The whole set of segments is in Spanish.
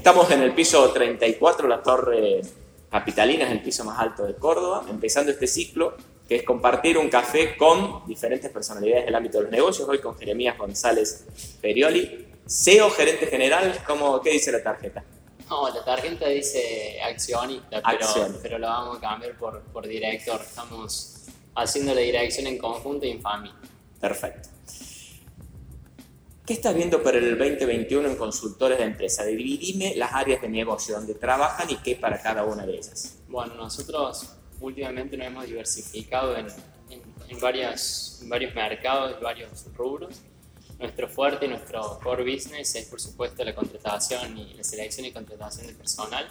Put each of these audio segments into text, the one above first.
Estamos en el piso 34, la torre capitalina, es el piso más alto de Córdoba, empezando este ciclo que es compartir un café con diferentes personalidades del ámbito de los negocios. Hoy con Jeremías González Perioli, CEO, gerente general. ¿cómo, ¿Qué dice la tarjeta? No, la tarjeta dice accionista, pero, pero lo vamos a cambiar por, por director. Estamos haciendo la dirección en conjunto y en familia. Perfecto. ¿Qué estás viendo para el 2021 en consultores de empresa? Dividime las áreas de negocio donde trabajan y qué para cada una de ellas. Bueno, nosotros últimamente nos hemos diversificado en, en, varios mercados, varios rubros. Nuestro fuerte, nuestro core business es por supuesto la contratación y la selección y contratación de personal.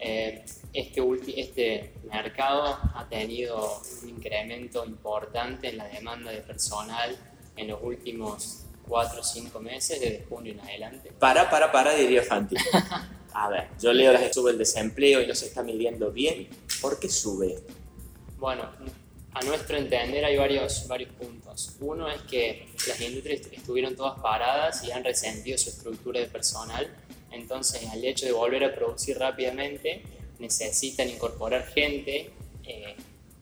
Eh, este, este mercado ha tenido un incremento importante en la demanda de personal en los últimos cuatro o cinco meses, desde junio en adelante. Para, para, para, diría Fanti. A ver, yo leo las que sube el desempleo y no se está midiendo bien. ¿Por qué sube? Bueno, a nuestro entender hay varios, varios puntos. Uno es que las industrias estuvieron todas paradas y han resentido su estructura de personal. Entonces, al hecho de volver a producir rápidamente, necesitan incorporar gente eh,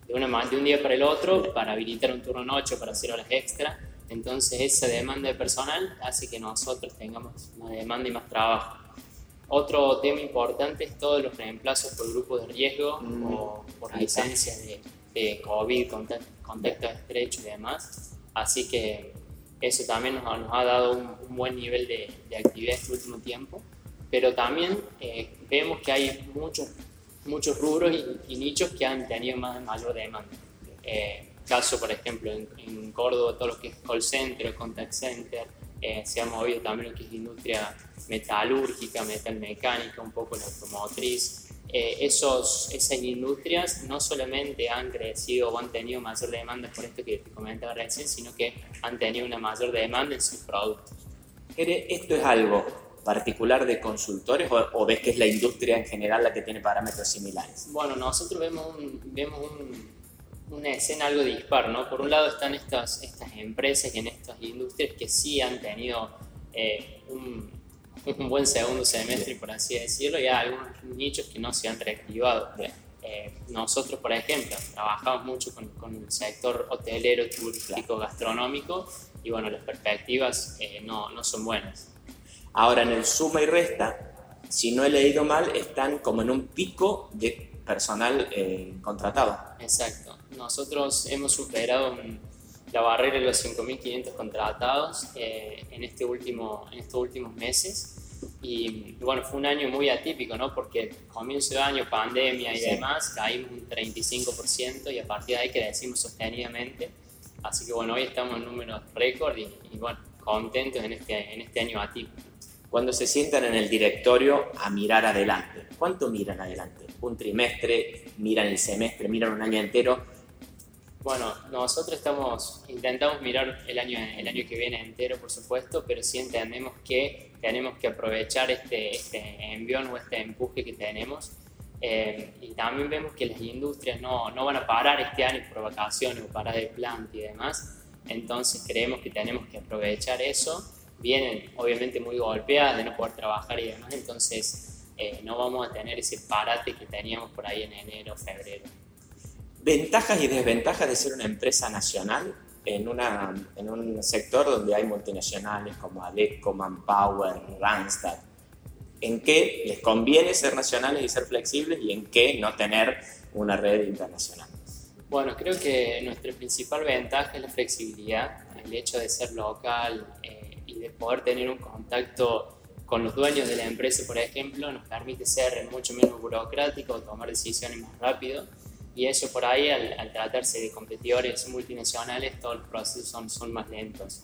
de, una, de un día para el otro para habilitar un turno noche para hacer horas extra entonces esa demanda de personal hace que nosotros tengamos más demanda y más trabajo. Otro tema importante es todos los reemplazos por grupos de riesgo mm. o por licencias de, de COVID, contacto estrecho y demás. Así que eso también nos, ha dado un, buen nivel de, actividad este último tiempo. Pero también eh, vemos que hay muchos, muchos rubros y, nichos que han tenido más, mayor demanda. Eh, caso, por ejemplo, en, Córdoba, todo lo que es call center, contact center, eh, se ha movido también lo que es industria metalúrgica, metalmecánica, un poco la automotriz. Eh, esos, esas industrias no solamente han crecido o han tenido mayor demanda por esto que te comentaba recién, sino que han tenido una mayor demanda en sus productos. ¿Esto es algo particular de consultores o, o, ves que es la industria en general la que tiene parámetros similares? Bueno, nosotros vemos un, vemos un una escena algo dispar, ¿no? Por un lado están estas, estas empresas y en estas industrias que sí han tenido eh, un, un, buen segundo semestre, por así decirlo, y hay algunos nichos que no se han reactivado. Eh, nosotros, por ejemplo, trabajamos mucho con, con el sector hotelero, turístico, gastronómico, y bueno, las perspectivas eh, no, no son buenas. Ahora, en el suma y resta, si no he leído mal, están como en un pico de personal contratado. Exacto nosotros hemos superado la barrera de los 5.500 contratados eh, en, este último, en estos últimos meses. Y bueno, fue un año muy atípico, ¿no? Porque comienzo de año, pandemia y demás, caímos un 35% y a partir de ahí crecimos sostenidamente. Así que bueno, hoy estamos en números récord y, y, bueno, contentos en este, en este año atípico. Cuando se sientan en el directorio a mirar adelante, ¿cuánto miran adelante? ¿Un trimestre? ¿Miran el semestre? ¿Miran un año entero? Bueno, nosotros estamos, intentamos mirar el año, el año que viene entero, por supuesto, pero sí entendemos que tenemos que aprovechar este, este envión o este empuje que tenemos. Eh, y también vemos que las industrias no, no, van a parar este año por vacaciones o parar de planta y demás. Entonces creemos que tenemos que aprovechar eso. Vienen obviamente muy golpeadas de no poder trabajar y demás, entonces eh, no vamos a tener ese parate que teníamos por ahí en enero, febrero. Ventajas y desventajas de ser una empresa nacional en, una, en un sector donde hay multinacionales como Adecco, Manpower, Randstad. ¿En qué les conviene ser nacionales y ser flexibles y en qué no tener una red internacional? Bueno, creo que nuestra principal ventaja es la flexibilidad, el hecho de ser local eh, y de poder tener un contacto con los dueños de la empresa, por ejemplo, nos permite ser mucho menos burocrático, tomar decisiones más rápido y eso por ahí, al, tratarse de competidores multinacionales, todos los procesos son, son más lentos.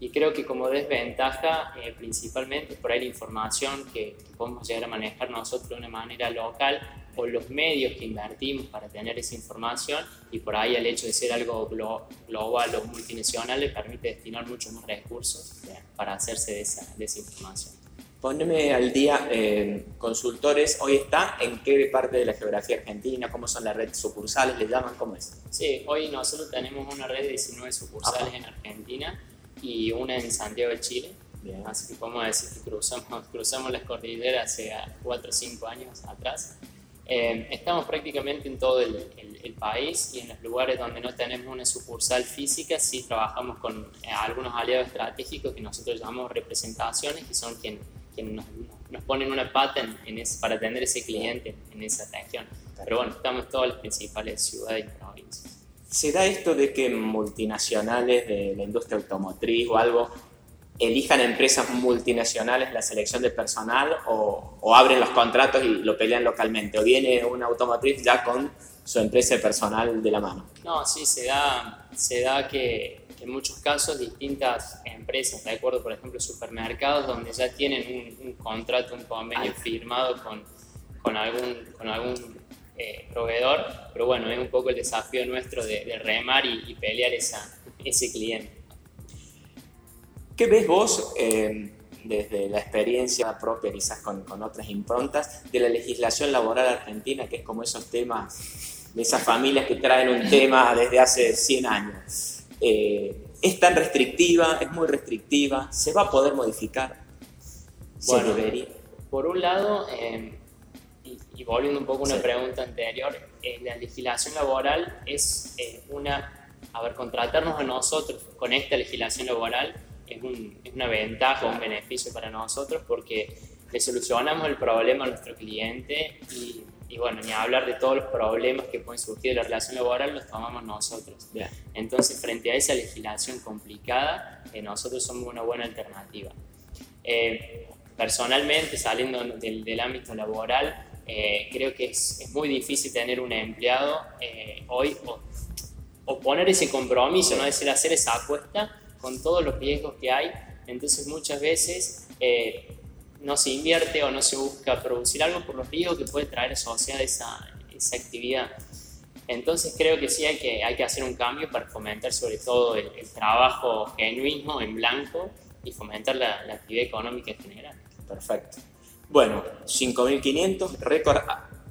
Y creo que como desventaja, eh, principalmente por ahí la información que, podemos llegar a manejar nosotros de una manera local o los medios que invertimos para tener esa información y por ahí el hecho de ser algo global o multinacional permite destinar muchos más recursos para hacerse de esa, de esa información. Poneme al día, eh, consultores, hoy está en qué parte de la geografía argentina, cómo son las redes sucursales, le llaman, cómo es. Sí, hoy nosotros tenemos una red de 19 sucursales en Argentina y una en Santiago de Chile. Así que podemos decir que cruzamos, cruzamos las cordilleras hace 4 o 5 años atrás. Eh, estamos prácticamente en todo el, país y en los lugares donde no tenemos una sucursal física, sí trabajamos con eh, algunos aliados estratégicos que nosotros llamamos representaciones, que son quienes quien nos, nos, ponen una pata en, para atender ese cliente en esa región. Pero bueno, estamos en todas las principales ciudades y provincias. ¿Se da esto de que multinacionales de la industria automotriz o algo elijan empresas multinacionales la selección de personal o, o, abren los contratos y lo pelean localmente? ¿O viene una automotriz ya con su empresa de personal de la mano? No, sí, se da, se da que en muchos casos distintas empresas, de acuerdo, por ejemplo, supermercados, donde ya tienen un, contrato, un convenio firmado con, con algún, con algún eh, proveedor, pero bueno, es un poco el desafío nuestro de, remar y, pelear esa, ese cliente. ¿Qué ves vos eh, desde la experiencia propia, quizás con, con, otras improntas, de la legislación laboral argentina, que es como esos temas, de esas familias que traen un tema desde hace 100 años? Eh, ¿Es tan restrictiva? ¿Es muy restrictiva? ¿Se va a poder modificar? bueno, Por un lado, y, volviendo un poco a una pregunta anterior, eh, la legislación laboral es eh, una, a ver, contratarnos a nosotros con esta legislación laboral es, una ventaja, un beneficio para nosotros porque le solucionamos el problema a nuestro cliente y, bueno, ni hablar de todos los problemas que pueden surgir de la relación laboral, los tomamos nosotros. Entonces, frente a esa legislación complicada, eh, nosotros somos una buena alternativa. personalmente, saliendo del, del ámbito laboral, eh, creo que es, es, muy difícil tener un empleado eh, hoy o, poner ese compromiso, ¿no? es decir, hacer esa apuesta con todos los riesgos que hay. Entonces muchas veces eh, no se invierte o no se busca producir algo por los riesgos que puede traer asociada esa, esa actividad. Entonces creo que sí hay que, hay que hacer un cambio para fomentar sobre todo el, trabajo genuino, en blanco, y fomentar la, la actividad económica en general. Perfecto. Bueno, 5.500, récord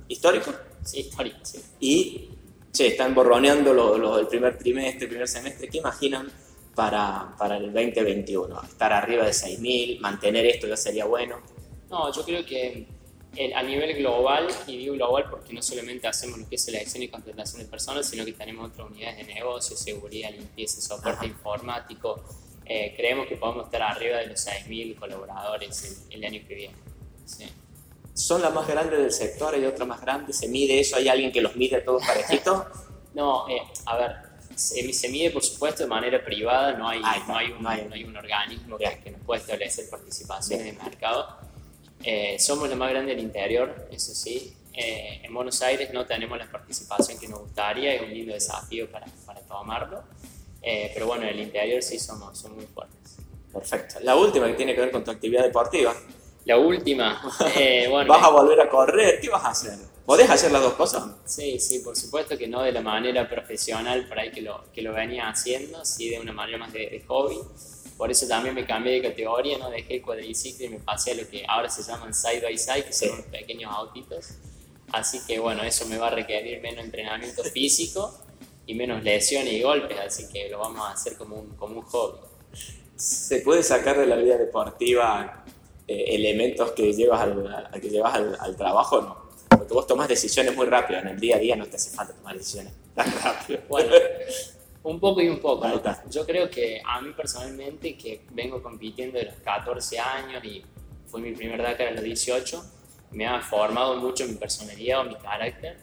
histórico. Sí, histórico, sí. Y, che, están borroneando lo, lo, el primer trimestre, el primer semestre. ¿Qué imaginan para, para el 2021? ¿Estar arriba de 6.000? ¿Mantener esto ya sería bueno? No, yo creo que a nivel global, y digo global porque no solamente hacemos lo que es selección y contratación de personas, sino que tenemos otras unidades de negocio, seguridad, limpieza, soporte informático. Eh, creemos que podemos estar arriba de los 6.000 colaboradores el año que viene. ¿Son las más grandes del sector? ¿Hay otra más grande? ¿Se mide eso? ¿Hay alguien que los mide todos parejitos? no, eh, a ver, se, mide por supuesto de manera privada, no hay, no hay, un, no hay un, organismo que, nos pueda establecer participación en el mercado. Eh, somos la más grande del interior, eso sí. Eh, en Buenos Aires no tenemos la participación que nos gustaría, es un lindo desafío para, para tomarlo. pero bueno, en el interior sí somos, somos muy fuertes. Perfecto. La última que tiene que ver con tu actividad deportiva. La última. Eh, bueno, ¿Vas a volver a correr? ¿Qué vas a hacer? ¿Podés hacer las dos cosas? Sí, sí, por supuesto que no de la manera profesional por ahí que lo, que lo venía haciendo, sí de una manera más de, hobby. Por eso también me cambié de categoría, ¿no? Dejé el cuadriciclo y me pasé a lo que ahora se llaman side by side, que son unos pequeños autitos. Así que bueno, eso me va a requerir menos entrenamiento físico y menos lesiones y golpes, así que lo vamos a hacer como un, como un hobby. ¿Se puede sacar de la vida deportiva eh, elementos que llevas, al, que llevas al, trabajo, no. Porque vos tomas decisiones muy rápido, en el día a día no te hace falta tomar decisiones tan rápido. Bueno, un poco y un poco. Yo creo que a mí personalmente, que vengo compitiendo de los 14 años y fue mi primer Dakar a los 18, me ha formado mucho mi personalidad o mi carácter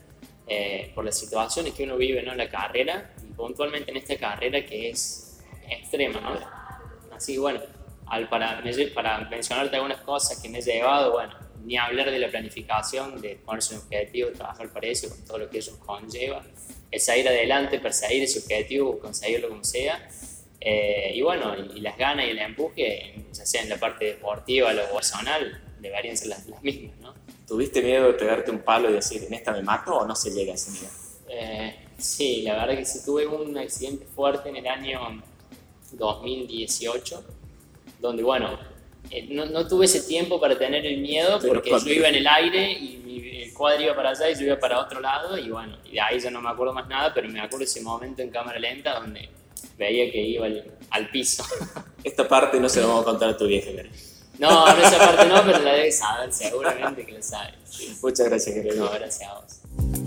eh, por las situaciones que uno vive ¿no? en la carrera y puntualmente en esta carrera que es extrema. ¿no? Así que bueno, para, para mencionarte algunas cosas que me he llevado, bueno, ni hablar de la planificación, de ponerse un objetivo, trabajar para eso, con todo lo que eso conlleva, es ir adelante, perseguir ese objetivo, conseguirlo como sea. Eh, y bueno, y, las ganas y el empuje, ya sea en la parte deportiva o personal, deberían ser las, mismas, ¿no? ¿Tuviste miedo de pegarte un palo y decir, en esta me mato o no se llega a ese miedo? Eh, sí, la verdad que sí tuve un accidente fuerte en el año 2018 donde, bueno, eh, no, tuve ese tiempo para tener el miedo porque yo iba en el aire y mi, cuadro iba para allá y yo iba para otro lado y bueno, y de ahí ya no me acuerdo más nada, pero me acuerdo ese momento en cámara lenta donde veía que iba al, al piso. Esta parte no se la vamos a contar a tu vieja, Gary. No, no esa parte no, pero la debes saber, seguramente que lo sabes. Muchas gracias, Gary. No, gracias a vos.